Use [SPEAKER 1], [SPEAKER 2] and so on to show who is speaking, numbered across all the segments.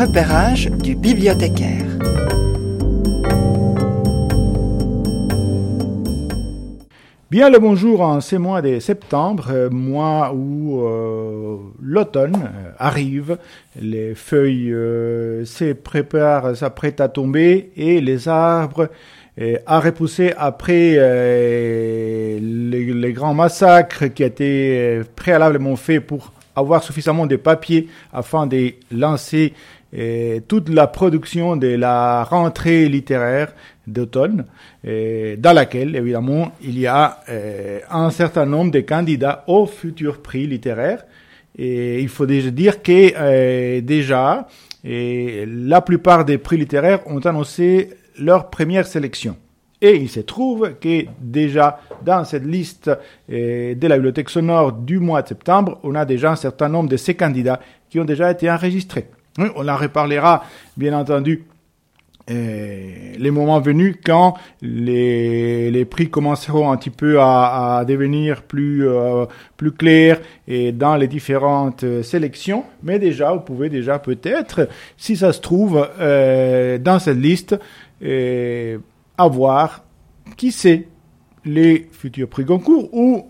[SPEAKER 1] repérage du bibliothécaire.
[SPEAKER 2] Bien le bonjour en ces mois de septembre, euh, mois où euh, l'automne euh, arrive, les feuilles se préparent, s'apprêtent à tomber et les arbres à repousser après les, les grands massacres qui étaient préalablement faits pour avoir suffisamment de papier afin de lancer euh, toute la production de la rentrée littéraire d'automne, dans laquelle, évidemment, il y a euh, un certain nombre de candidats au futur prix littéraire. Et il faut déjà dire que euh, déjà, et la plupart des prix littéraires ont annoncé leur première sélection. Et il se trouve que déjà dans cette liste euh, de la bibliothèque sonore du mois de septembre, on a déjà un certain nombre de ces candidats qui ont déjà été enregistrés. On en reparlera, bien entendu, euh, les moments venus quand les, prix commenceront un petit peu à, devenir plus euh, plus clairs et dans les différentes euh, sélections. Mais déjà, vous pouvez déjà peut-être, si ça se trouve, dans cette liste, avoir qui sait les futurs prix Goncourt ou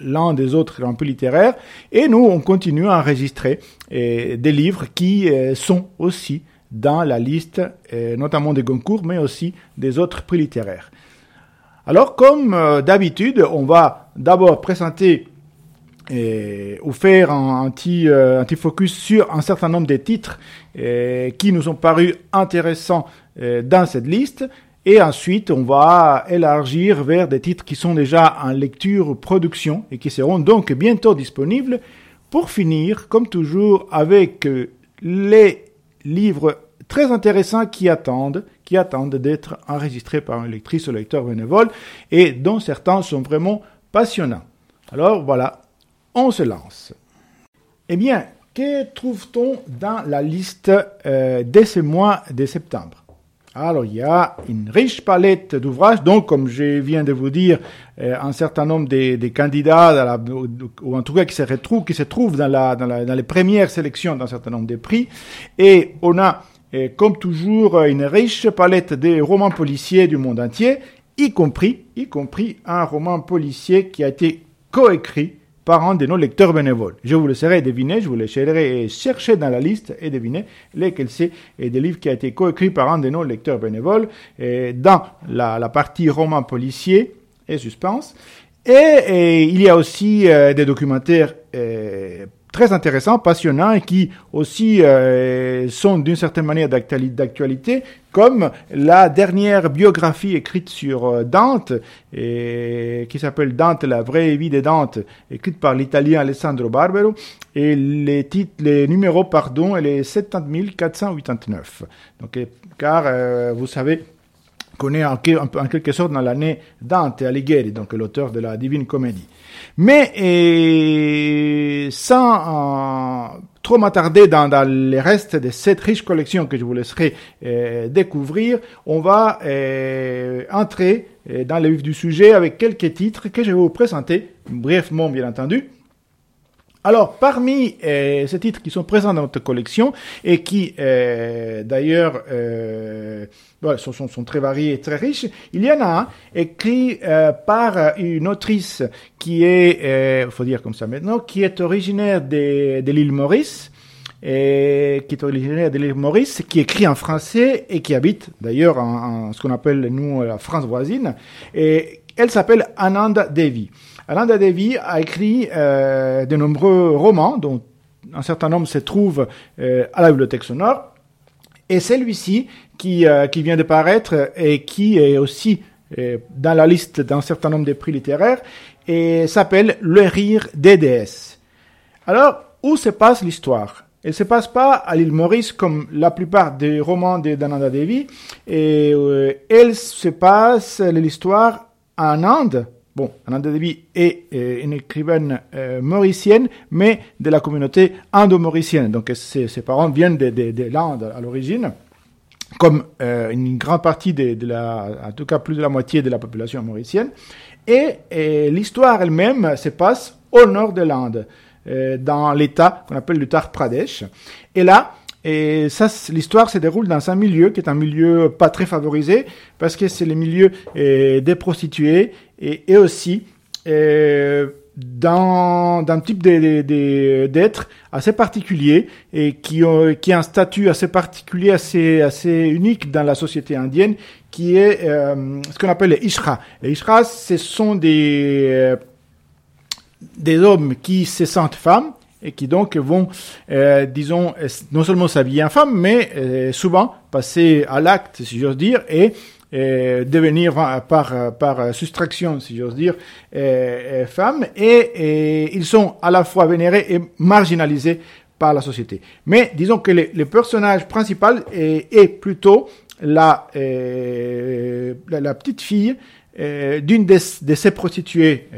[SPEAKER 2] l'un des autres un peu littéraires. Et nous, on continue à enregistrer euh, des livres qui euh, sont aussi dans la liste, euh, notamment des Goncourt, mais aussi des autres prix littéraires. Alors, comme d'habitude, on va d'abord présenter ou faire un, petit, un petit focus sur un certain nombre de titres qui nous ont paru intéressants dans cette liste. Et ensuite, on va élargir vers des titres qui sont déjà en lecture ou production et qui seront donc bientôt disponibles. Pour finir, comme toujours, avec euh, les livres très intéressants qui attendent, qui attendent d'être enregistrés par une lectrice ou lecteur bénévole et dont certains sont vraiment passionnants. Alors voilà, on se lance. Eh bien, que trouve-t-on dans la liste euh, ce mois de septembre? Alors, il y a une riche palette d'ouvrages, donc, comme je viens de vous dire, euh, un certain nombre des, candidats, ou en tout cas qui se retrouvent, qui se trouvent dans, les premières sélections d'un certain nombre de prix. Et on a, euh, comme toujours, une riche palette des romans policiers du monde entier, y compris, y compris un roman policier qui a été coécrit par un de nos lecteurs bénévoles. Je vous laisserai deviner, je vous laisserai chercher dans la liste et deviner lesquels c'est des livres qui a été coécrit par un de nos lecteurs bénévoles et dans la, partie roman policier et suspense. Et, et il y a aussi euh, des documentaires euh, très intéressants, passionnants et qui aussi euh, sont d'une certaine manière d'actuali- d'actualité, comme la dernière biographie écrite sur euh, Dante, et, qui s'appelle Dante, la vraie vie de Dante, écrite par l'italien Alessandro Barbero, et les titres, les numéros, pardon, elle est 70 489. Donc, car euh, vous savez qu'on est en, que- en- en quelque sorte dans l'année Dante Alighieri, donc l'auteur de la Divine Comédie. Mais sans trop m'attarder dans, dans les restes de cette riche collection que je vous laisserai euh, découvrir, on va euh, entrer euh, dans le vif du sujet avec quelques titres que je vais vous présenter, brièvement bien entendu. Alors, parmi euh, ces titres qui sont présents dans notre collection et qui, euh, d'ailleurs, euh, voilà, sont, sont, sont très variés et très riches, il y en a un écrit euh, par une autrice qui est, euh, faut dire comme ça maintenant, qui est originaire de, de l'île Maurice, et qui est originaire de l'île Maurice, qui écrit en français et qui habite d'ailleurs en, en ce qu'on appelle nous la France voisine. Et elle s'appelle Ananda Devi. Ananda Devi a écrit euh, de nombreux romans, dont un certain nombre se trouvent euh, à la bibliothèque sonore. Et celui-ci, qui, euh, qui vient de paraître et qui est aussi euh, dans la liste d'un certain nombre de prix littéraires, et s'appelle Le rire des déesses. Alors, où se passe l'histoire? Elle se passe pas à l'île Maurice comme la plupart des romans de Dananda Devi, et euh, elle se passe l'histoire en Inde. Bon, Ananda Devi est euh, une écrivaine euh, mauricienne, mais de la communauté indo-mauricienne. Donc ses, parents viennent de, de, à l'origine comme euh, une grande partie de, la, en tout cas plus de la moitié de la population mauricienne. Et, l'histoire elle-même se passe au nord de l'Inde, dans l'État qu'on appelle l'Uttar Pradesh. Et là, ça, l'histoire se déroule dans un milieu qui est un milieu pas très favorisé parce que c'est le milieu des prostituées et, et aussi dans d'un type d'être assez particulier et qui, qui a un statut assez particulier, assez, assez unique dans la société indienne, qui est euh, ce qu'on appelle les ishra. Les ishra, ce sont des, euh, des hommes qui se sentent femmes et qui donc vont, euh, disons, non seulement s'habiller en femme, mais souvent passer à l'acte, si j'ose dire, et devenir par, par soustraction, si j'ose dire, femmes, et, ils sont à la fois vénérés et marginalisés par la société. Mais disons que le, personnage principal est, plutôt la, la, petite fille d'une de, ces prostituées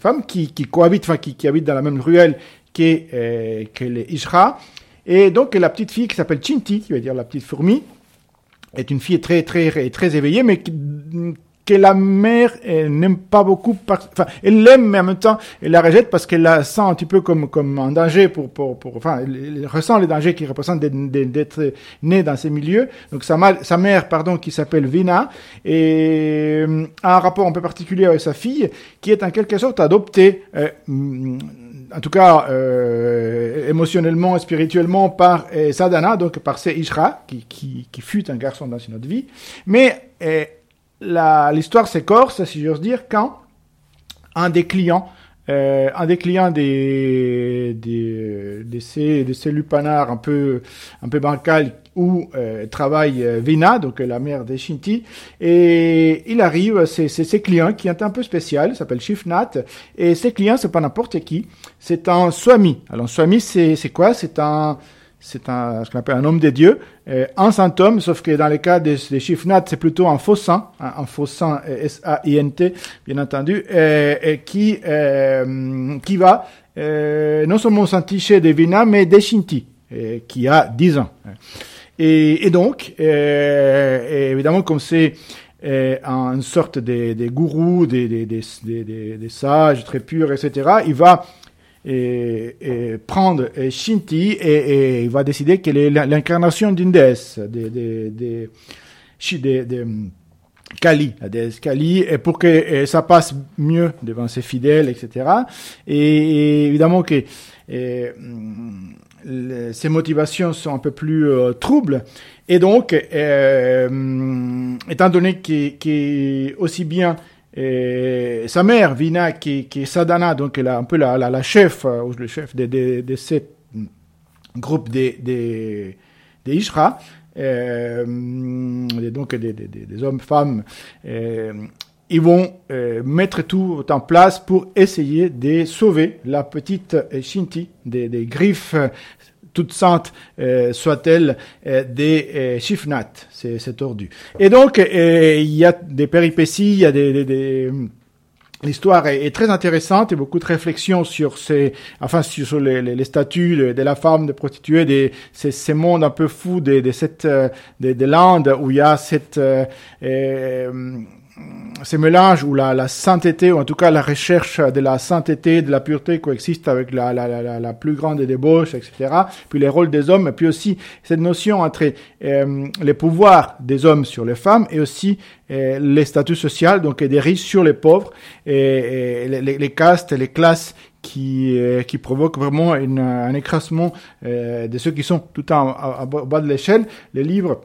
[SPEAKER 2] femmes qui, qui cohabitent, enfin qui, qui habitent dans la même ruelle que les Ishra. Et donc la petite fille qui s'appelle Chinti, qui veut dire la petite fourmi, est une fille très très très éveillée, mais que la mère n'aime pas beaucoup. enfin, elle l'aime, mais en même temps, elle la rejette parce qu'elle la sent un petit peu comme comme un danger pour pour, pour enfin, ressent les dangers qui représentent d'être née dans ces milieux. Donc sa, mère, pardon, qui s'appelle Vina, et a un rapport un peu particulier avec sa fille, qui est en quelque sorte adoptée. Euh, en tout cas euh, émotionnellement et spirituellement par euh, Sadhana, donc par Ishra, qui, qui, qui, fut un garçon dans une autre vie. Mais euh, l'histoire s'écorce, si j'ose dire, quand un des clients euh, un des clients des, des, de ces, de ces lupanards un peu, un peu bancal où euh, travaille euh, Vina, donc la mère des Shinti, et il arrive, c'est ses clients qui est un peu spécial, s'appelle Shifnat, et ses clients, c'est pas n'importe qui, c'est un Swami. Alors Swami, c'est quoi? C'est un c'est un, ce qu'on appelle un homme des dieux, euh, un saint homme, sauf que dans le cas des, des Shifnat, c'est plutôt un faux saint, un, faux saint, euh, S-A-I-N-T, bien entendu, euh, et qui, euh, qui va euh, non seulement s'enticher des Vina, mais des Shinti, qui a 10 ans. Et, et donc, évidemment, comme c'est une sorte de, de gourou, des, des, des, des, sages très purs, etc., il va et, et prendre Shinti et, et, il va décider qu'elle est l'incarnation d'une déesse, des, des, des, des, des Kali, la déesse Kali, et pour que ça passe mieux devant ses fidèles, etc. Et, évidemment que et, ses motivations sont un peu plus euh, troubles. Et donc, euh, étant donné qu'il aussi bien sa mère, Vina, qui, qui est Sadhana, donc elle a un peu la, la, chef, euh, ou le chef de, de, ce groupe des de, de Ishra, euh, donc des, des, des, hommes, femmes, euh, ils vont euh, mettre tout en place pour essayer de sauver la petite Shinti des, des griffes toute sainte euh, soit-elle, euh, des Shifnat, c'est tordu. Et donc, il y a des péripéties, il y a des, des, L'histoire est, très intéressante et beaucoup de réflexions sur ces, enfin sur les, les, statuts de, la femme, de prostituée, des ces, ces mondes un peu fous de, de cette des de Landes où il y a cette ce mélange où la, la, sainteté, ou en tout cas la recherche de la sainteté, de la pureté coexiste avec la, la, la, la plus grande débauche, etc. Puis les rôles des hommes, et puis aussi cette notion entre euh, les pouvoirs des hommes sur les femmes et aussi euh, les statuts sociaux, donc des riches sur les pauvres, et, les, les, castes, les classes qui, euh, qui provoquent vraiment une, un écrasement de ceux qui sont tout en, bas de l'échelle. Les livres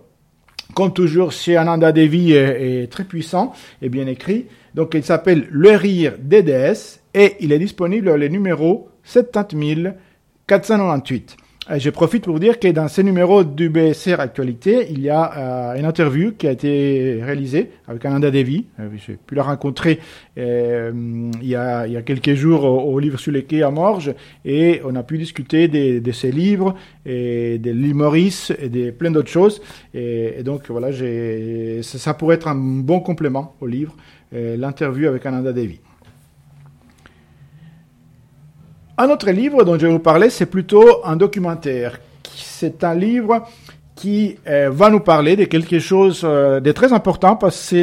[SPEAKER 2] comme toujours chez Ananda Devi est, très puissant et bien écrit. Donc il s'appelle Le rire des et il est disponible le numéro 70 498. Euh, je profite pour dire que dans ce numéro du BSR Actualité, il y a euh, une interview qui a été réalisée avec Ananda Devi. Euh, J'ai pu la rencontrer euh, il, y a, il y a quelques jours au, livre sur les quais à Morges et on a pu discuter de, de ses livres et de l'île Maurice et de plein d'autres choses. Et, donc voilà, ça, pourrait être un bon complément au livre, l'interview avec Ananda Devi. Un autre livre dont je vais vous parler, c'est plutôt un documentaire. C'est un livre qui euh, va nous parler de quelque chose euh, de très important parce,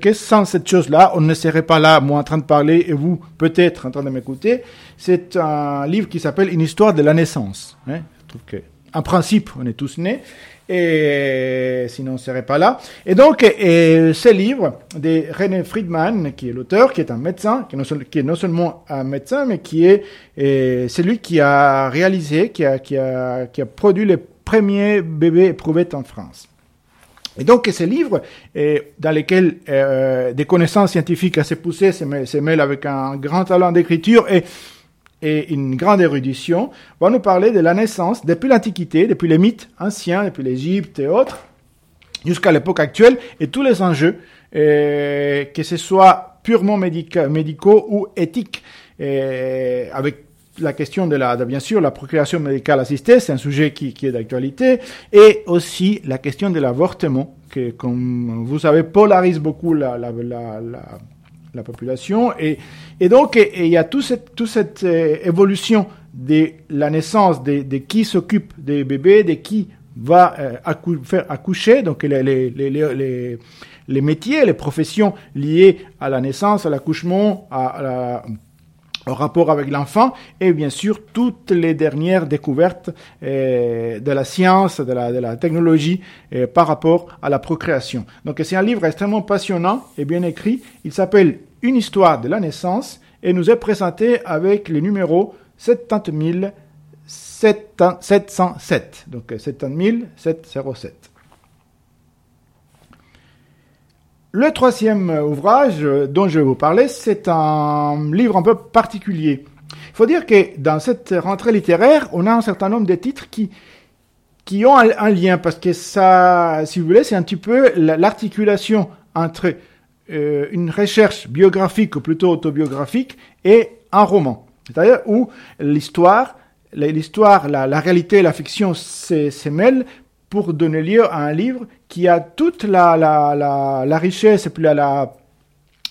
[SPEAKER 2] que sans cette chose-là, on ne serait pas là, moi en train de parler et vous peut-être en train de m'écouter. C'est un livre qui s'appelle Une histoire de la naissance. Hein. Je trouve que, en principe, on est tous nés et sinon on serait pas là. Et donc, et ce livre de René Friedman, qui est l'auteur, qui est un médecin, qui est, non, seulement un médecin, mais qui est, celui qui a réalisé, qui a, qui a, qui a produit les premiers bébés éprouvés en France. Et donc, ce livre, dans lequel euh, des connaissances scientifiques assez poussées se mêlent avec un grand talent d'écriture et et une grande érudition, va nous parler de la naissance depuis l'Antiquité, depuis les mythes anciens, depuis l'Égypte et autres, jusqu'à l'époque actuelle, et tous les enjeux, euh, que ce soit purement médicaux ou éthiques, avec la question de la, bien sûr, la procréation médicale assistée, c'est un sujet qui, est d'actualité, et aussi la question de l'avortement, que, comme vous savez, polarise beaucoup la population. Et, et donc, il y a toute cette, toute cette euh, évolution de la naissance, de, de qui s'occupe des bébés, de qui va euh, faire accoucher, donc les, les, les, les, métiers, les professions liées à la naissance, à l'accouchement, à, la au rapport avec l'enfant et bien sûr toutes les dernières découvertes euh, de la science, de la, de la technologie euh, par rapport à la procréation. Donc c'est un livre extrêmement passionnant et bien écrit. Il s'appelle Une histoire de la naissance et nous est présenté avec le numéro 70 707. Donc 70 707. Le troisième ouvrage dont je vais vous parler, c'est un livre un peu particulier. Il faut dire que dans cette rentrée littéraire, on a un certain nombre de titres qui, qui ont un, lien, parce que ça, si vous voulez, c'est un petit peu l'articulation entre euh, une recherche biographique, ou plutôt autobiographique, et un roman. C'est-à-dire où l'histoire, l'histoire, la, réalité et la fiction se mêlent pour donner lieu à un livre qui a toute la, la, la, richesse et puis la, la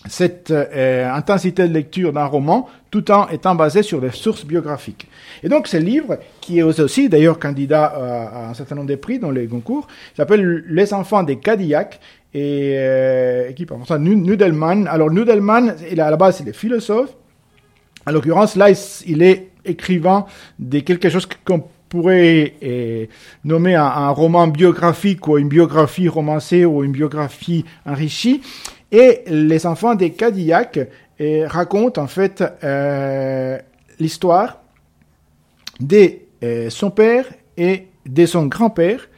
[SPEAKER 2] cette euh, intensité de lecture d'un roman, tout en étant basé sur des sources biographiques. Et donc ce livre, qui est aussi d'ailleurs candidat euh, à un certain nombre de prix dans les concours, s'appelle Les enfants des Cadillacs, et euh, qui par Nudelman. Alors Nudelman, à la base, il est philosophe. En l'occurrence, là, il est écrivain de quelque chose qu'on pourrait euh, nommer un, roman biographique ou une biographie romancée ou une biographie enrichie. Et Les enfants des Cadillacs euh, racontent en fait euh, l'histoire de son père et de son grand-père.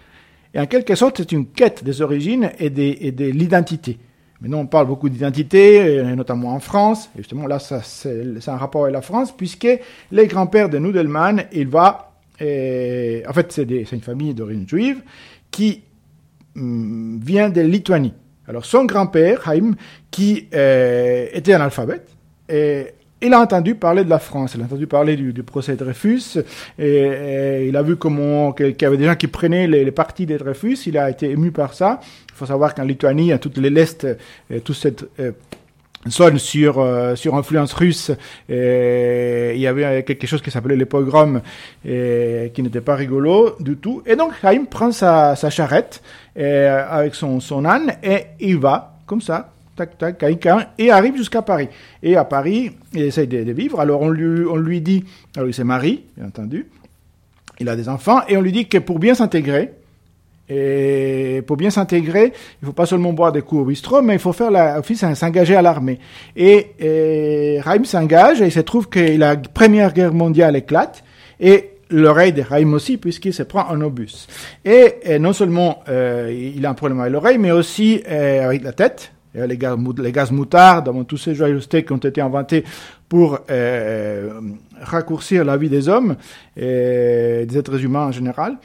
[SPEAKER 2] Et en quelque sorte, c'est une quête des origines et de, de l'identité. Maintenant, on parle beaucoup d'identité, notamment en France. Et justement, là, c'est un rapport avec la France, puisque les grands-pères de Nudelman, il va en fait, c'est une famille d'origine juive qui hum, vient de Lituanie. Alors, son grand-père, Haïm, qui euh, était analphabète, et il a entendu parler de la France, il a entendu parler du, procès Dreyfus, et, il a vu comment qu'il y avait des gens qui prenaient les, parties de Dreyfus, il a été ému par ça. Il faut savoir qu'en Lituanie, à toutes les l'Est, euh, toute cette euh, sonne sur euh, sur influence russe. Et il y avait quelque chose qui s'appelait les pogroms qui n'était pas rigolo du tout. Et donc Haïm prend sa, sa charrette et, avec son, son âne et il va comme ça. Tac, tac, et arrive jusqu'à Paris. Et à Paris, il essaye de, de, vivre. Alors on lui, on lui dit, alors il s'est marié, bien entendu, il a des enfants, et on lui dit que pour bien s'intégrer, et pour bien s'intégrer, il faut pas seulement boire des coups au bistrot, mais il faut faire la, s'engager à l'armée. Et, et Raïm s'engage et il se trouve que la Première Guerre mondiale éclate et l'oreille de Raïm aussi puisqu'il se prend en obus. Et, non seulement euh, il a un problème avec l'oreille, mais aussi euh, avec la tête. Les gaz, moutards, dans tous ces joyeusetés qui ont été inventés pour euh, raccourcir la vie des hommes et des êtres humains en général.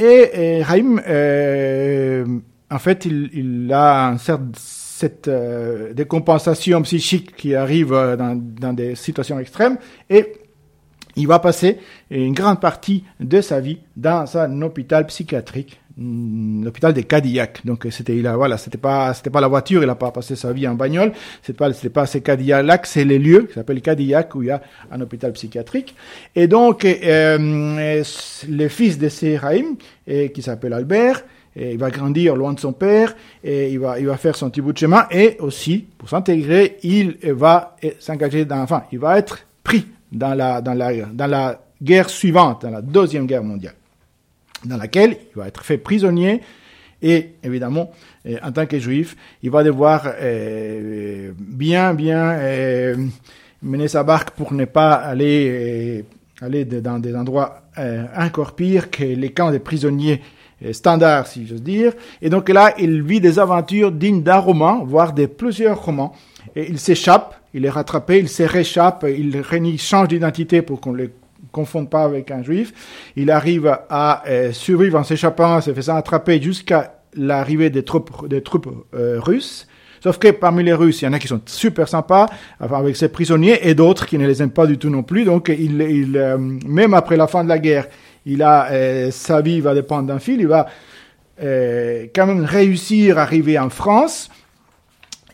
[SPEAKER 2] Et, Raïm, euh, en fait, il, a un certain, cette euh, décompensation psychique qui arrive euh, dans, des situations extrêmes. Et il va passer une grande partie de sa vie dans un hôpital psychiatrique l'hôpital des Cadillac. Donc c'était il a, voilà, c'était pas c'était pas la voiture, il a pas passé sa vie en bagnole. C'est pas c'était pas ces Cadillac, c'est les lieux qui s'appellent Cadillac où il y a un hôpital psychiatrique. Et donc euh, le fils de Seraim, qui s'appelle Albert, et il va grandir loin de son père et il va, il va faire son petit bout de chemin et aussi, pour s'intégrer, il va s'engager dans, enfin, il va être pris dans la, dans la, dans la guerre suivante, dans la deuxième guerre mondiale, dans laquelle il va être fait prisonnier et évidemment, euh, en tant que juif, il va devoir euh, bien, bien euh, mener sa barque pour ne pas aller, aller dans des endroits encore pires que les camps des prisonniers standard, si j'ose dire. Et donc là, il vit des aventures dignes d'un roman, voire de plusieurs romans. Et il s'échappe, il est rattrapé, il se réchappe, il change d'identité pour qu'on le confonde pas avec un juif. Il arrive à euh, survivre en s'échappant, se faisant attraper jusqu'à l'arrivée des troupes, des troupes euh, russes. Sauf que parmi les Russes, il y en a qui sont super sympas, avec ces prisonniers, et d'autres qui ne les aiment pas du tout non plus. Donc, il, il euh, même après la fin de la guerre, il a sa vie va dépendre d'un fil, il va quand même réussir à arriver en France.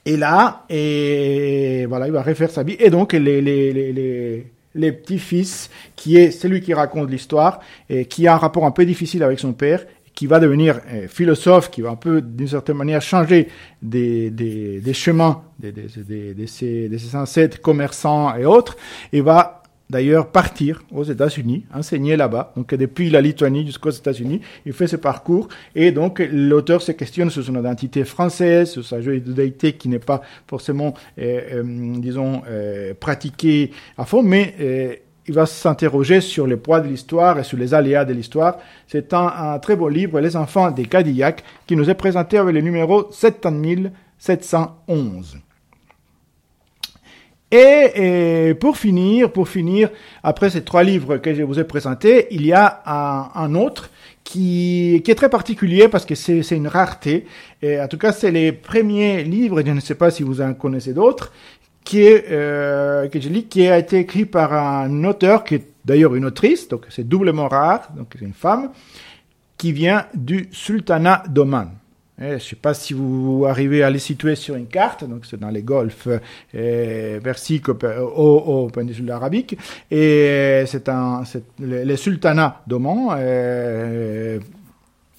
[SPEAKER 2] Et là, et voilà, il va refaire sa vie. Et donc, les, les, les, les, petits-fils, qui est celui qui raconte l'histoire, et qui a un rapport un peu difficile avec son père, qui va devenir euh, philosophe, qui va un peu, d'une certaine manière, changer des, des, des chemins de, de, de, ses, de ses ancêtres commerçants et autres, et va d'ailleurs partir aux États-Unis, enseigner là-bas. Donc depuis la Lituanie jusqu'aux États-Unis, il fait ce parcours et donc l'auteur se questionne sur son identité française, sur sa judaïté qui n'est pas forcément, euh, euh, disons, euh, pratiquée à fond, mais euh, il va s'interroger sur le poids de l'histoire et sur les aléas de l'histoire. C'est un, très beau livre, Les enfants des Cadillac, qui nous est présenté avec le numéro 70711. Et, pour finir, pour finir, après ces trois livres que je vous ai présentés, il y a un, autre qui, qui, est très particulier parce que c'est une rareté. Et en tout cas, c'est les premiers livres, je ne sais pas si vous en connaissez d'autres, qui est, euh, que je lis, qui a été écrit par un auteur qui est d'ailleurs une autrice, donc c'est doublement rare, donc c'est une femme, qui vient du sultanat d'Oman. Eh, je ne sais pas si vous arrivez à les situer sur une carte, donc c'est dans les golfs euh, Persiques au, au, péninsule arabique, et c'est un, le, le, sultanat d'Oman, euh,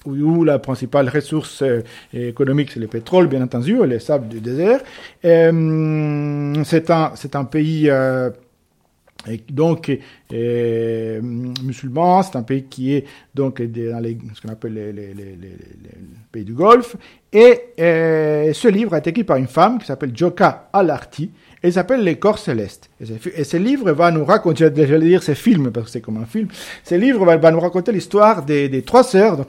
[SPEAKER 2] où, la principale ressource euh, économique c'est le pétrole, bien entendu, les sables du désert. Euh, c'est un, c'est un pays euh, et donc, euh, musulman, c'est un pays qui est donc dans ce qu'on appelle les, pays du Golfe. Et euh, ce livre a été écrit par une femme qui s'appelle Joka Alarti, il s'appelle Les corps célestes. Et ce, livre va nous raconter, j'allais dire ce film, parce que c'est comme un film, ce livre va, nous raconter l'histoire des, trois sœurs, donc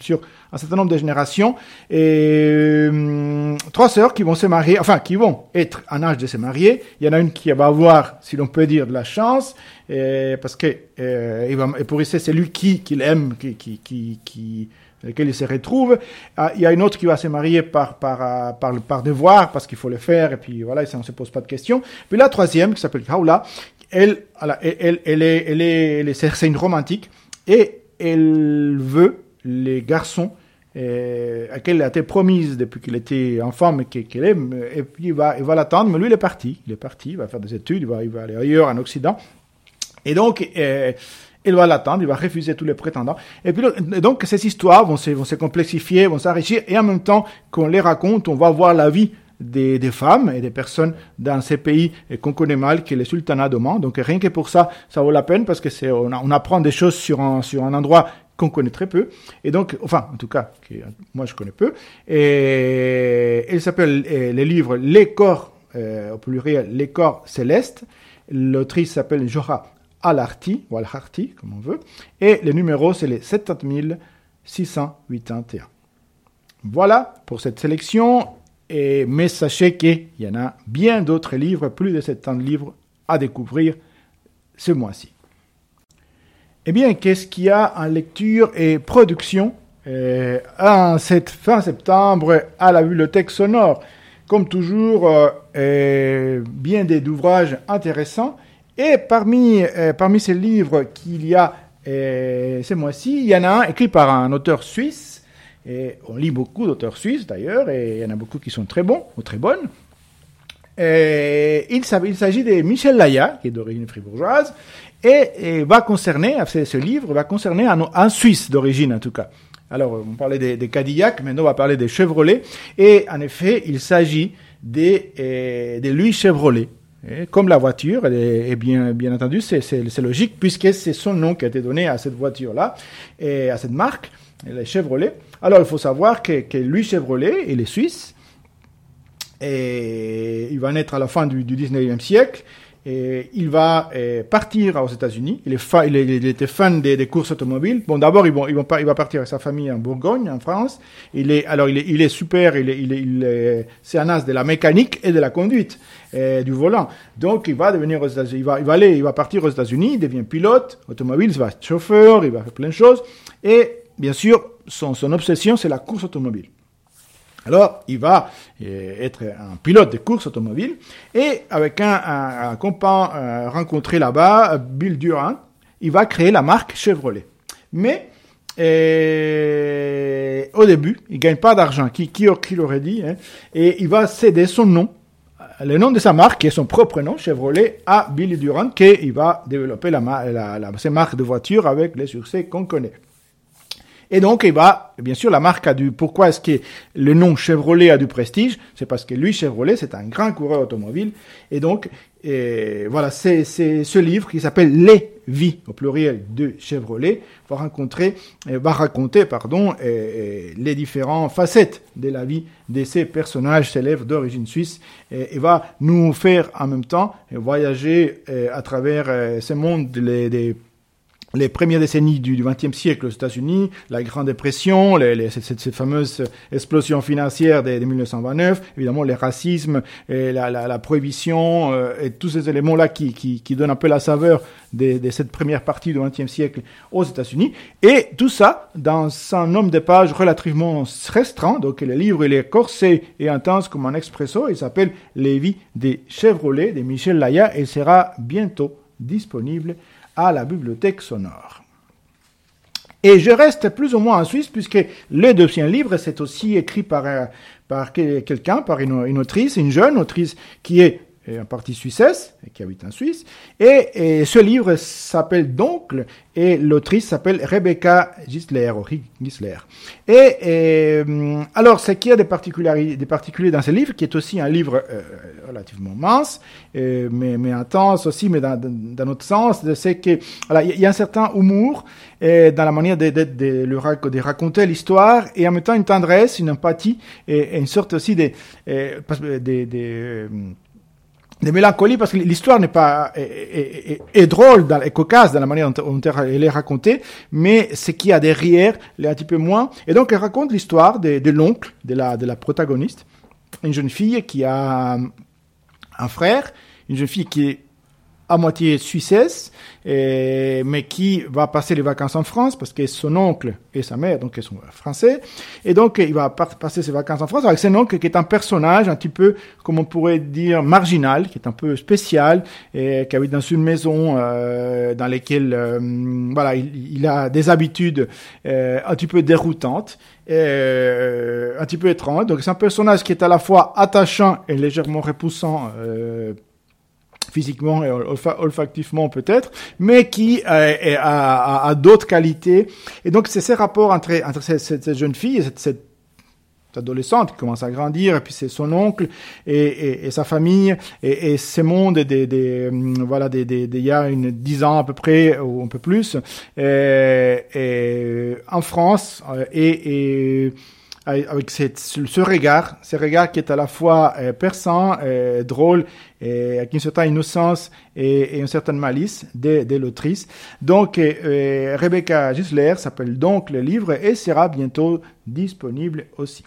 [SPEAKER 2] sur un certain nombre de générations, et hum, trois sœurs qui vont se marier, enfin qui vont être en âge de se marier. Il y en a une qui va avoir, si l'on peut dire, de la chance, et, parce que euh, et pour essayer, c'est lui qui, qui l'aime, qui, qui, qui, qui lequel il se retrouve. Ah, il y a une autre qui va se marier par, par, euh, par, devoir, parce qu'il faut le faire, et puis voilà, ça ne se pose pas de questions. Puis la troisième, qui s'appelle Kaula, elle, elle, elle, est, elle est, c'est une romantique, et elle veut les garçons euh, à elle a été promise depuis qu'il était enfant, mais qu'elle aime, et puis il va, il va l'attendre, mais lui il est parti, il est parti, il va faire des études, il va, il va aller ailleurs en Occident. Et donc, euh, il va l'attendre, il va refuser tous les prétendants. Et puis donc ces histoires vont se, vont se complexifier, vont s'enrichir, et en même temps qu'on les raconte, on va voir la vie des, des, femmes et des personnes dans ces pays qu'on connaît mal, qui est le sultanat d'Oman. Donc rien que pour ça, ça vaut la peine parce que c'est on, on, apprend des choses sur un sur un endroit qu'on connaît très peu. Et donc, enfin, en tout cas, moi je connais peu. Et il s'appelle euh, le livre Les corps, euh, au pluriel, Les corps célestes. L'autrice s'appelle Joha Al-Harti, ou Al-Harti, comme on veut, et le numéro, c'est les 70681. Voilà pour cette sélection, et, mais sachez qu'il y en a bien d'autres livres, plus de 70 livres à découvrir ce mois-ci. Eh bien, qu'est-ce qu'il y a en lecture et production euh, en cette fin septembre à la bibliothèque sonore? Comme toujours, euh bien des ouvrages intéressants et parmi, euh, parmi ces livres qu'il y a Et ce mois-ci, il y en a un écrit par un auteur suisse. Et on lit beaucoup d'auteurs suisses d'ailleurs, et il y en a beaucoup qui sont très bons ou très bonnes. Et il s'agit de Michel Laya, qui est d'origine fribourgeoise, et, va concerner, ce livre va concerner un, un Suisse d'origine en tout cas. Alors, on parlait des, des Cadillac, maintenant on va parler des Chevrolet. Et en effet, il s'agit des, euh, des Louis Chevrolet. Comme la voiture, et bien, bien entendu, c'est logique, puisque c'est son nom qui a été donné à cette voiture-là, et à cette marque, les Chevrolet. Alors, il faut savoir que, que Louis Chevrolet, il est suisse, et il va naître à la fin du, du 19e siècle, et il va euh, partir aux États-Unis. Il, il, il, était fan des, courses automobiles. Bon, d'abord, il, va partir avec sa famille en Bourgogne, en France. Il est, alors, il est, il est super. Il est, il est, c'est un as de la mécanique et de la conduite euh, du volant. Donc, il va devenir aux États-Unis. Il va, il va aller, il va partir aux États-Unis. Il devient pilote automobile. Il va être chauffeur. Il va faire plein de choses. Et bien sûr, son obsession, c'est la course automobile. Alors, il va euh, être un pilote de course automobile et avec un, un, euh, rencontré là-bas, Bill Durant, il va créer la marque Chevrolet. Mais euh, au début, il gagne pas d'argent, qui, qui, l'aurait dit, hein, et il va céder son nom, le nom de sa marque, qui est son propre nom, Chevrolet, à Bill Durant, qui va développer la, la, ses marques de voitures avec les succès qu'on connaît. Et donc, il va, bien sûr, la marque a du, pourquoi est-ce que le nom Chevrolet a du prestige? C'est parce que lui, Chevrolet, c'est un grand coureur automobile. Et donc, et voilà, c'est, ce livre qui s'appelle Les vies, au pluriel, de Chevrolet, va rencontrer, va raconter, pardon, les différentes facettes de la vie de ces personnages célèbres d'origine suisse et, va nous faire en même temps voyager à travers ce monde des les premières décennies du XXe siècle aux États-Unis, la Grande Dépression, cette, fameuse explosion financière de, de, 1929, évidemment les racismes, et la, la, prohibition euh, et tous ces éléments-là qui, donnent un peu la saveur de, de cette première partie du XXe siècle aux États-Unis. Et tout ça dans un nombre de pages relativement restreint. Donc le livre il est corsé et intense comme un expresso. Il s'appelle Les vies des Chevrolet de Michel Laya et sera bientôt disponible à la bibliothèque sonore. Et je reste plus ou moins en Suisse puisque le deuxième livre, c'est aussi écrit par, par quelqu'un, par une, une, autrice, une jeune autrice qui est en partie suissesse, et qui habite en Suisse. Et, ce livre s'appelle D'oncle, et l'autrice s'appelle Rebecca Gisler, Gisler. Et, et alors, ce qui a des des particuliers dans ce livre, qui est aussi un livre euh, relativement mince, euh, mais, intense aussi, mais dans, notre sens, c'est que, voilà, il y a un certain humour et dans la manière de, raconter l'histoire, et en même temps une tendresse, une empathie, et, et une sorte aussi de, de, de, mélancolie parce que l'histoire n'est pas est, est, est, drôle dans, et cocasse dans la manière dont, elle est racontée, mais ce qu'il y a derrière l'est un petit peu moins. Et donc elle raconte l'histoire de, de l'oncle de la, de la protagoniste, une jeune fille qui a un frère, une jeune fille qui est à moitié suissesse, et, mais qui va passer les vacances en France parce que son oncle et sa mère donc sont français, et donc il va passer ses vacances en France avec son oncle qui est un personnage un petit peu, comme on pourrait dire, marginal, qui est un peu spécial, et qui habite dans une maison euh, dans laquelle euh, voilà, il, a des habitudes euh, un petit peu déroutantes, euh, un petit peu étranges. Donc c'est un personnage qui est à la fois attachant et légèrement repoussant euh, physiquement et olfactivement peut-être, mais qui euh, a, a, d'autres qualités. Et donc c'est ces rapports entre, entre cette, jeune fille et cette, cette adolescente qui commence à grandir, et puis c'est son oncle et, et, et, sa famille, et, et ce monde des, des, hum, voilà, des, des, des, il y a une dix ans à peu près, ou un peu plus, et en France, et avec ce regard, ce regard qui est à la fois euh, perçant, euh, drôle, et avec une certaine innocence et, une certaine malice de, de l'autrice. Donc, euh, Rebecca Gisler s'appelle donc le livre et sera bientôt disponible aussi.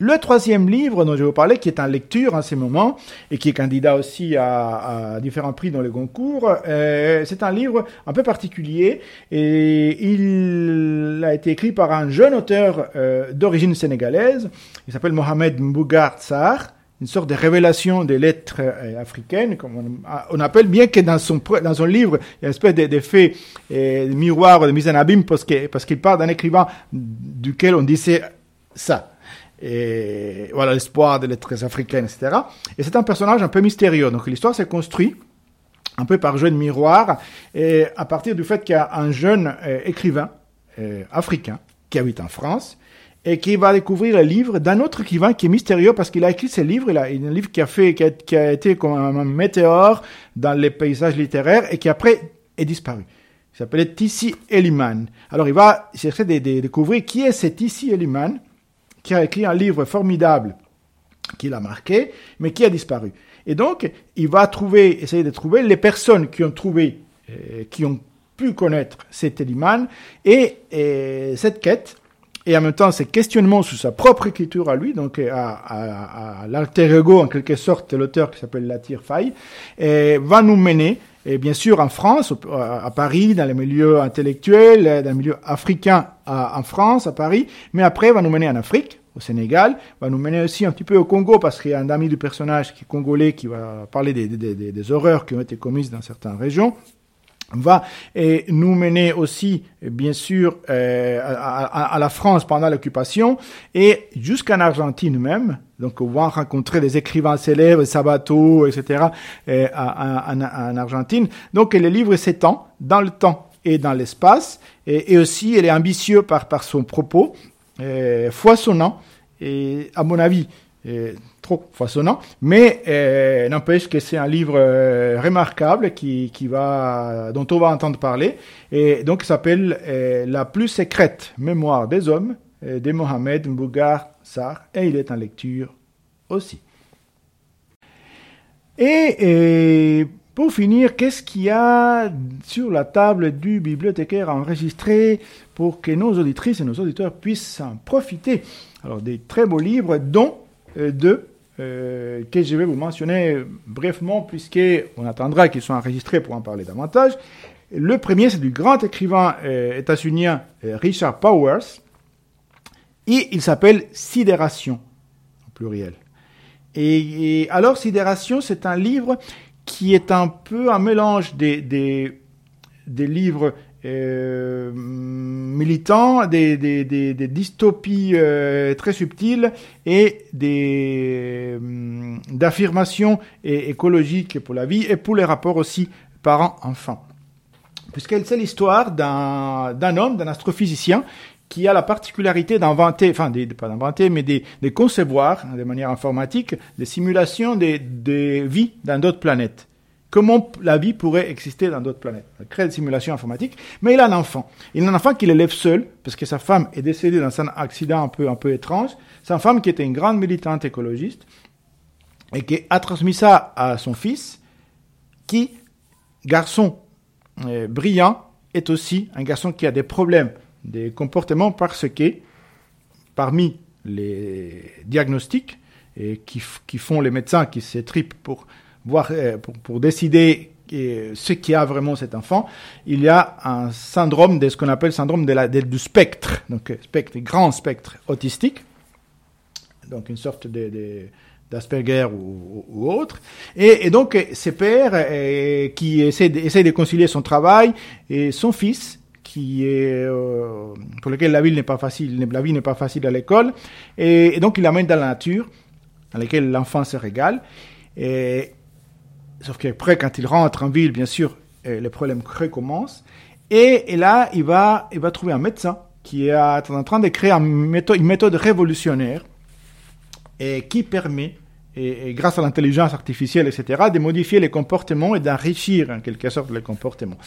[SPEAKER 2] Le troisième livre dont je vais vous parler, qui est en lecture en ce moment et qui est candidat aussi à, différents prix dans les concours, euh, c'est un livre un peu particulier et il a été écrit par un jeune auteur euh, d'origine sénégalaise. Il s'appelle Mohamed Mbougar Tsar une sorte de révélation des lettres euh, africaines, comme on, appelle, bien que dans son, dans son livre, il y a une espèce d'effet de, miroir, de mise en abîme, parce qu'il parce qu'il parle d'un écrivain duquel on disait ça. Et voilà l'espoir des lettres africaines, etc. Et c'est un personnage un peu mystérieux. Donc l'histoire s'est construite un peu par jeu de miroir, et à partir du fait qu'il y a un jeune euh, écrivain euh, africain qui habite en France, et qui va découvrir le livre d'un autre écrivain qui est mystérieux parce qu'il a écrit ce livre, il a, un livre qui a fait, qui a, été comme un météore dans les paysages littéraires et qui après est disparu. Il s'appelait Tissi Eliman. Alors il va chercher de, de, découvrir qui est ce Tissi Eliman qui a écrit un livre formidable qu'il a marqué, mais qui a disparu. Et donc, il va trouver, essayer de trouver les personnes qui ont trouvé, euh, qui ont pu connaître cet Eliman, et, et cette quête, et en même temps ces questionnements sur sa propre écriture à lui, donc à, à, à l'alter ego en quelque sorte de l'auteur qui s'appelle Latir Faye, et va nous mener, et bien sûr en France, à Paris, dans les milieux intellectuels, dans les milieux africains en France, à Paris, mais après va nous mener en Afrique, au Sénégal, va nous mener aussi un petit peu au Congo parce qu'il y a un ami du personnage qui est congolais qui va parler des, des, des, des horreurs qui ont été commises dans certaines régions va et nous mener aussi, bien sûr, euh, à, la France pendant l'occupation et jusqu'en Argentine même. Donc, on va rencontrer des écrivains célèbres, Sabato, etc., euh, en, en, Argentine. Donc, le livre s'étend dans le temps et dans l'espace et, aussi, il est ambitieux par, par son propos, euh, foisonnant et, à mon avis, trop foisonnant, mais euh, n'empêche que c'est un livre euh, remarquable qui, qui va, dont on va entendre parler, et donc il s'appelle euh, La plus secrète mémoire des hommes de Mohamed Mbougar Sarr, et il est en lecture aussi. Et, et pour finir, qu'est-ce qu'il y a sur la table du bibliothécaire enregistré pour que nos auditrices et nos auditeurs puissent en profiter? Alors, des très beaux livres, dont deux euh, que je vais vous mentionner brièvement, puisqu'on attendra qu'ils soient enregistrés pour en parler davantage. Le premier, c'est du grand écrivain euh, états-unien euh, Richard Powers, et il s'appelle Sidération, au pluriel. Et, et alors, Sidération, c'est un livre qui est un peu un mélange des, des, des livres euh, militants, des, des, des, dystopies euh, très subtiles et des euh, d'affirmations écologiques pour la vie et pour les rapports aussi parents-enfants. Puisqu'elle c'est l'histoire d'un homme, d'un astrophysicien qui a la particularité d'inventer, enfin des, pas d'inventer, mais de, de concevoir de manière informatique des simulations des, des vies dans d'autres planètes comment la vie pourrait exister dans d'autres planètes. Il crée des simulations informatiques, mais il a un enfant. Il a un enfant qu'il élève seul, parce que sa femme est décédée dans un accident un peu, étrange. Une femme qui était une grande militante écologiste, et qui a transmis ça à son fils, qui, garçon euh, brillant, est aussi un garçon qui a des problèmes, des comportements, parce que, parmi les diagnostics, et qui font les médecins qui se tripent pour voir, euh, pour, pour décider euh, ce qui a vraiment cet enfant, il y a un syndrome de ce qu'on appelle syndrome de la, de, du spectre, donc euh, spectre, grand spectre autistique, donc une sorte de, d'Asperger ou, ou, autre. Et, et, donc, ses pères qui essaient de, essaient de concilier son travail et son fils, qui est, euh, pour lequel la vie n'est pas facile, la vie n'est pas facile à l'école, et, et, donc il l'amène dans la nature, dans laquelle l'enfant se régale. Et, Sauf qu'après, quand il rentre en ville, bien sûr, euh, les problèmes recommencent. Et, et, là, il va, il va trouver un médecin qui est en train de créer une méthode, une méthode révolutionnaire et qui permet et, et, grâce à l'intelligence artificielle, etc., de modifier les comportements et d'enrichir en quelque sorte les comportements.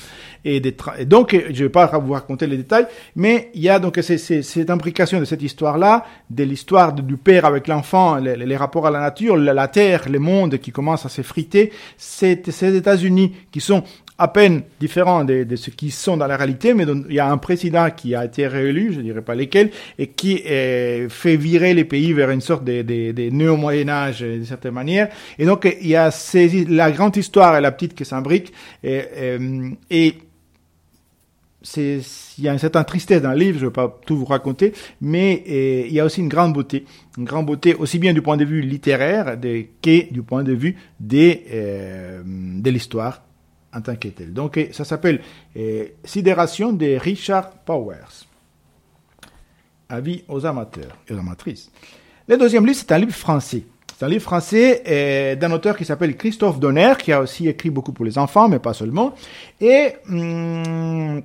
[SPEAKER 2] Et, donc, je ne vais pas vous raconter les détails, mais il y a donc cette imbrication de cette histoire-là, de l'histoire du père avec l'enfant, les, les, rapports à la nature, la, la terre, le monde qui commence à s'effriter, c'est ces États-Unis qui sont à peine différents de, de ce qui sont dans la réalité, mais il y a un président qui a été réélu, je dirais pas lesquels, et qui euh, fait virer les pays vers une sorte de, de, de néo-Moyen-Âge, d'une certaine manière. Et donc, il y a ces, la grande histoire et la petite qui s'imbriquent, et, et, et c'est, il y a une certaine tristesse dans le livre, je ne vais pas tout vous raconter, mais il y a aussi une grande beauté, une grande beauté aussi bien du point de vue littéraire que du point de vue des, de l'histoire en tant. Donc ça s'appelle Sidération de Richard Powers. Avis aux amateurs et aux amatrices. Le deuxième livre, c'est un livre français. C'est un livre français euh, d'un auteur qui s'appelle Christophe Donner, qui a aussi écrit beaucoup pour les enfants, mais pas seulement. Et hum,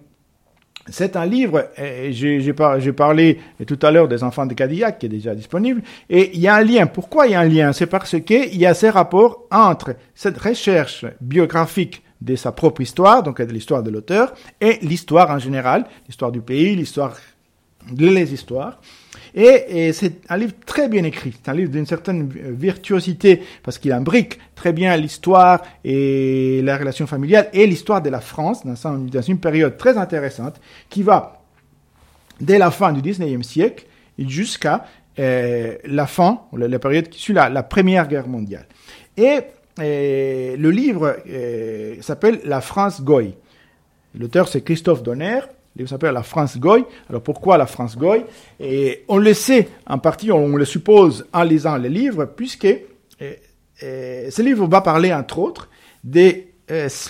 [SPEAKER 2] c'est un livre, euh, j'ai parlé tout à l'heure des enfants de Cadillac, qui est déjà disponible, et il y a un lien. Pourquoi il y a un lien? C'est parce qu'il y a ces rapports entre cette recherche biographique de sa propre histoire, donc de l'histoire de l'auteur, et l'histoire en général, l'histoire du pays, l'histoire, les histoires. Et, c'est un livre très bien écrit, c'est un livre d'une certaine virtuosité, parce qu'il imbrique très bien l'histoire et la relation familiale et l'histoire de la France dans, une période très intéressante qui va dès la fin du 19e siècle jusqu'à euh, la fin, la, période qui suit la, Première Guerre mondiale. Et, le livre euh, s'appelle La France Goy. L'auteur c'est Christophe Donner, le livre s'appelle La France Goy. Alors pourquoi la France Goy? Et on le sait en partie, on le suppose en lisant le livre, puisque euh, euh, ce livre va parler entre autres de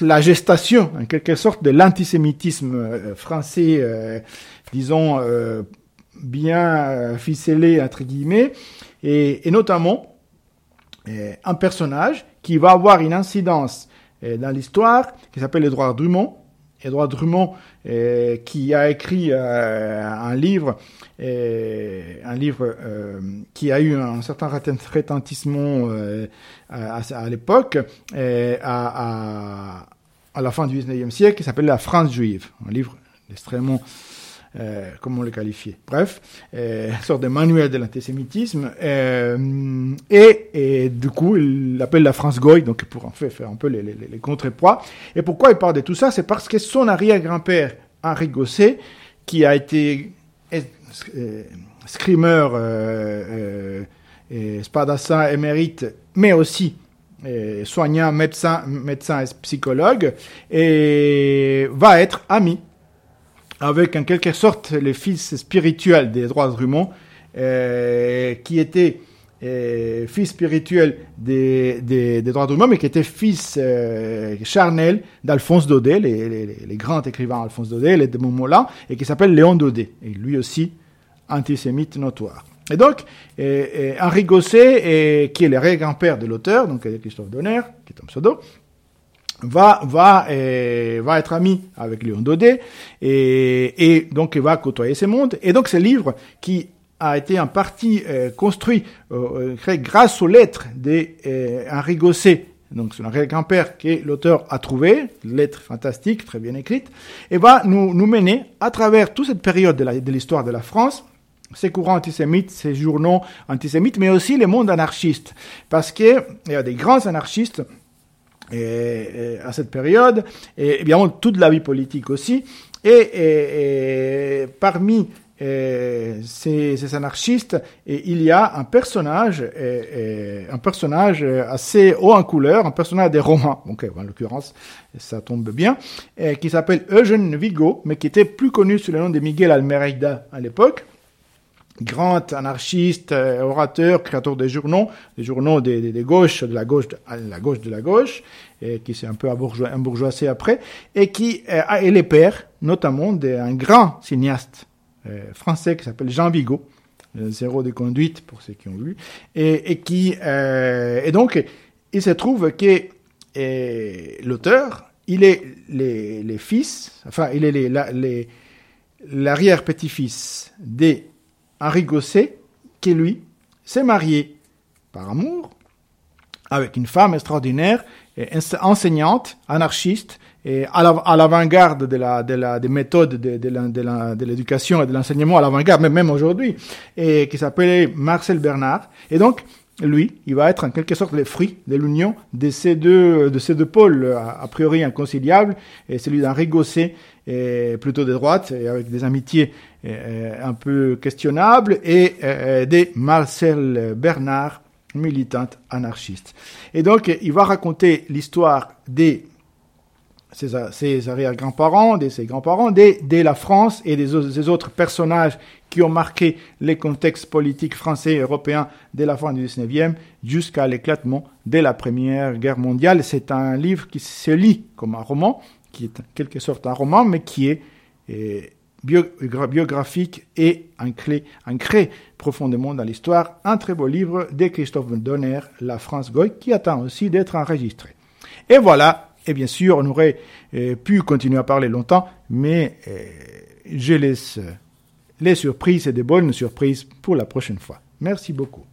[SPEAKER 2] la gestation, en quelque sorte, de l'antisémitisme français, disons, bien ficelé, entre guillemets, et, et notamment un personnage qui va avoir une incidence dans l'histoire, qui s'appelle Edouard Drummond, Edouard Drummond, euh, qui a écrit euh, un livre, euh, un livre qui a eu un certain retentissement à, l'époque, à, à, la fin du 19e siècle, qui s'appelle La France juive, un livre extrêmement euh, comment le qualifier Bref, euh, sorte de manuel de l'antisémitisme. Euh, et, du coup, il l'appelle la France Goy, donc pour en fait faire un peu les, les, les. Et pourquoi il parle de tout ça? C'est parce que son arrière-grand-père, Henri Gosset, qui a été euh, euh, spadassin émérite, mais aussi soignant, médecin, médecin et psychologue, et va être ami avec en quelque sorte le fils spirituel des droits Drummond, euh, qui était euh, fils spirituel des, des, des droits mais qui était fils euh, charnel d'Alphonse Daudet, les, les, les, grands écrivains Alphonse Daudet, les de Montmollin, et qui s'appelle Léon Daudet, et lui aussi antisémite notoire. Et donc, Henri Gosset, qui est le grand-père de l'auteur, donc Christophe Donner, qui est un pseudo, va va euh, va être ami avec Léon Daudet et, et donc il va côtoyer ces mondes et donc ce livre qui a été en partie euh, construit euh, grâce aux lettres d'Henri Gosset donc son grand-père que l'auteur a trouvé, lettres fantastiques, très bien écrites, et va nous, nous mener à travers toute cette période de l'histoire de, de la France, ces courants antisémites, ces journaux antisémites, mais aussi les mondes anarchistes. Parce qu'il y a des grands anarchistes à cette période, et bien toute la vie politique aussi. Et, parmi ces, ces, anarchistes, il y a un personnage, un personnage assez haut en couleur, un personnage des romans, donc en l'occurrence, ça tombe bien, qui s'appelle Eugène Vigo, mais qui était plus connu sous le nom de Miguel Almeida à l'époque grand anarchiste, euh, orateur, créateur des journaux, des journaux des, gauches, de la gauche, de, la gauche de la gauche, et qui s'est un peu embourgeoisé après, et qui euh, a les pères, notamment d'un grand cinéaste euh, français qui s'appelle Jean Vigo, Zéro de conduite pour ceux qui ont vu, et, qui, et donc, il se trouve que l'auteur, il est les, fils, enfin, il est l'arrière-petit-fils des Henri Gosset, qui lui s'est marié par amour avec une femme extraordinaire, enseignante, anarchiste, et à l'avant-garde de la, de la, des méthodes de, de l'éducation et de l'enseignement, à l'avant-garde, même, même aujourd'hui, et qui s'appelait Marcel Bernard. Et donc, lui, il va être en quelque sorte le fruit de l'union de ces deux, de ces deux pôles a, priori inconciliables, et celui d'Henri Gosset, et plutôt de droite, et avec des amitiés un peu questionnables, et des Marcel Bernard, militante anarchiste. Et donc, il va raconter l'histoire des ses, arrière-grands-parents, de ses grands-parents, de, la France et des, autres personnages qui ont marqué les contextes politiques français et européens dès la fin du 19e jusqu'à l'éclatement de la Première Guerre mondiale. C'est un livre qui se lit comme un roman, qui est en quelque sorte un roman, mais qui est, biographique et ancré, profondément dans l'histoire. Un très beau livre de Christophe Donner, La France Goy, qui attend aussi d'être enregistré. Et voilà, et bien sûr, on aurait euh, pu continuer à parler longtemps, mais euh, je laisse les surprises et des bonnes surprises pour la prochaine fois. Merci beaucoup.